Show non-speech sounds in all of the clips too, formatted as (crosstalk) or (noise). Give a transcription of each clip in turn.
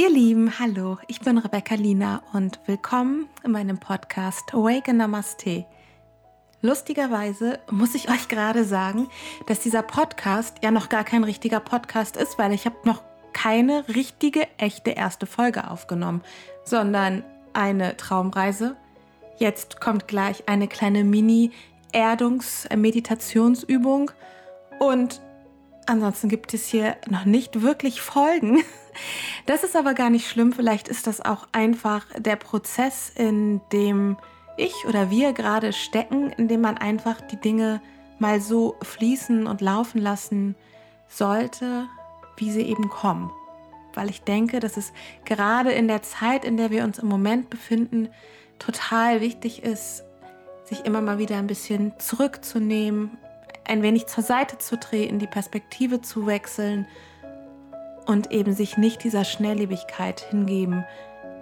Ihr Lieben, hallo, ich bin Rebecca Lina und willkommen in meinem Podcast Awaken Namaste. Lustigerweise muss ich euch gerade sagen, dass dieser Podcast ja noch gar kein richtiger Podcast ist, weil ich habe noch keine richtige, echte erste Folge aufgenommen, sondern eine Traumreise. Jetzt kommt gleich eine kleine Mini-Erdungs-Meditationsübung und ansonsten gibt es hier noch nicht wirklich Folgen. Das ist aber gar nicht schlimm. Vielleicht ist das auch einfach der Prozess, in dem ich oder wir gerade stecken, in dem man einfach die Dinge mal so fließen und laufen lassen sollte, wie sie eben kommen. Weil ich denke, dass es gerade in der Zeit, in der wir uns im Moment befinden, total wichtig ist, sich immer mal wieder ein bisschen zurückzunehmen, ein wenig zur Seite zu treten, die Perspektive zu wechseln und eben sich nicht dieser Schnelllebigkeit hingeben,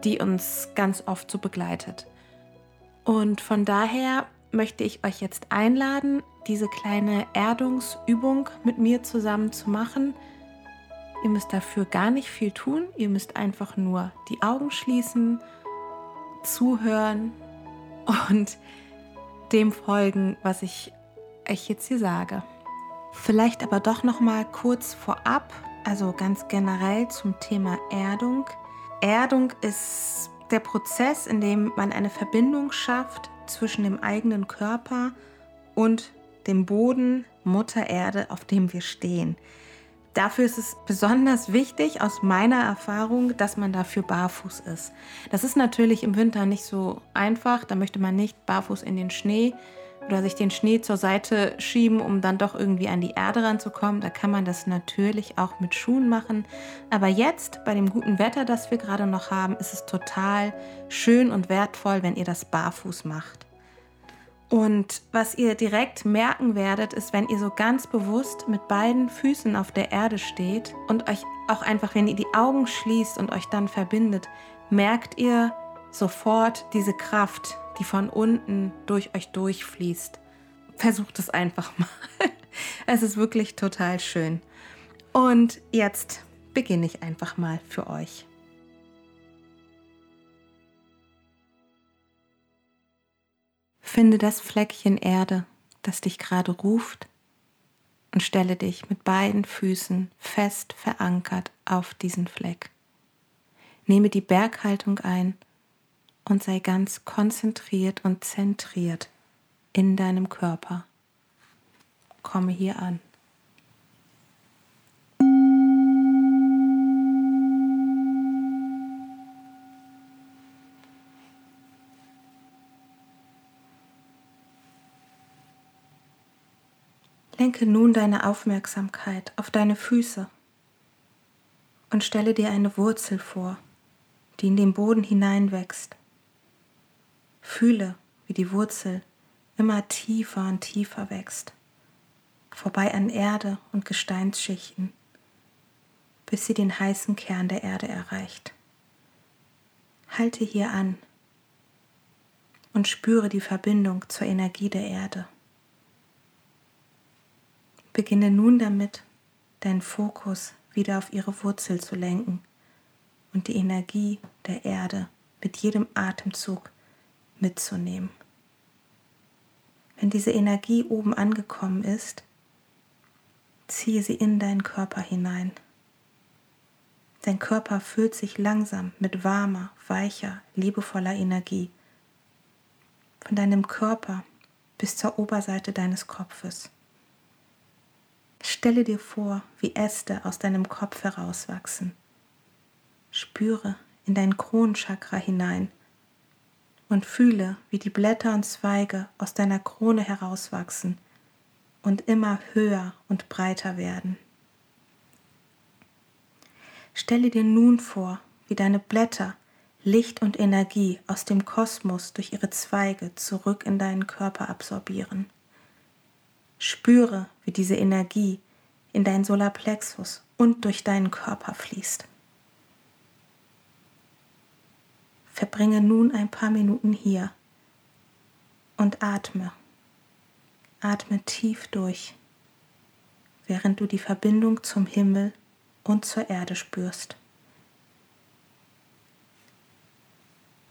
die uns ganz oft so begleitet. Und von daher möchte ich euch jetzt einladen, diese kleine Erdungsübung mit mir zusammen zu machen. Ihr müsst dafür gar nicht viel tun, ihr müsst einfach nur die Augen schließen, zuhören und dem folgen, was ich euch jetzt hier sage. Vielleicht aber doch noch mal kurz vorab also ganz generell zum Thema Erdung. Erdung ist der Prozess, in dem man eine Verbindung schafft zwischen dem eigenen Körper und dem Boden, Mutter Erde, auf dem wir stehen. Dafür ist es besonders wichtig, aus meiner Erfahrung, dass man dafür barfuß ist. Das ist natürlich im Winter nicht so einfach. Da möchte man nicht barfuß in den Schnee oder sich den Schnee zur Seite schieben, um dann doch irgendwie an die Erde ranzukommen. Da kann man das natürlich auch mit Schuhen machen. Aber jetzt, bei dem guten Wetter, das wir gerade noch haben, ist es total schön und wertvoll, wenn ihr das barfuß macht. Und was ihr direkt merken werdet, ist, wenn ihr so ganz bewusst mit beiden Füßen auf der Erde steht und euch auch einfach, wenn ihr die Augen schließt und euch dann verbindet, merkt ihr sofort diese Kraft, die von unten durch euch durchfließt. Versucht es einfach mal. (laughs) Es ist wirklich total schön. Und jetzt beginne ich einfach mal für euch. Finde das Fleckchen Erde, das dich gerade ruft, und stelle dich mit beiden Füßen fest verankert auf diesen Fleck. Nehme die Berghaltung ein und sei ganz konzentriert und zentriert in deinem Körper. Komme hier an. Lenke nun deine Aufmerksamkeit auf deine Füße und stelle dir eine Wurzel vor, die in den Boden hineinwächst. Fühle, wie die Wurzel immer tiefer und tiefer wächst, vorbei an Erde und Gesteinsschichten, bis sie den heißen Kern der Erde erreicht. Halte hier an und spüre die Verbindung zur Energie der Erde. Beginne nun damit, deinen Fokus wieder auf ihre Wurzel zu lenken und die Energie der Erde mit jedem Atemzug mitzunehmen. Wenn diese Energie oben angekommen ist, ziehe sie in deinen Körper hinein. Dein Körper füllt sich langsam mit warmer, weicher, liebevoller Energie. Von deinem Körper bis zur Oberseite deines Kopfes. Stelle dir vor, wie Äste aus deinem Kopf herauswachsen. Spüre in dein Kronenchakra hinein und fühle, wie die Blätter und Zweige aus deiner Krone herauswachsen und immer höher und breiter werden. Stelle dir nun vor, wie deine Blätter Licht und Energie aus dem Kosmos durch ihre Zweige zurück in deinen Körper absorbieren. Spüre, wie diese Energie in dein Solarplexus und durch deinen Körper fließt. Verbringe nun ein paar Minuten hier und atme. Atme tief durch, während du die Verbindung zum Himmel und zur Erde spürst.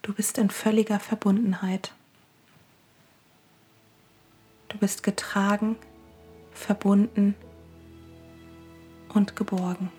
Du bist in völliger Verbundenheit. Du bist getragen, verbunden und geborgen.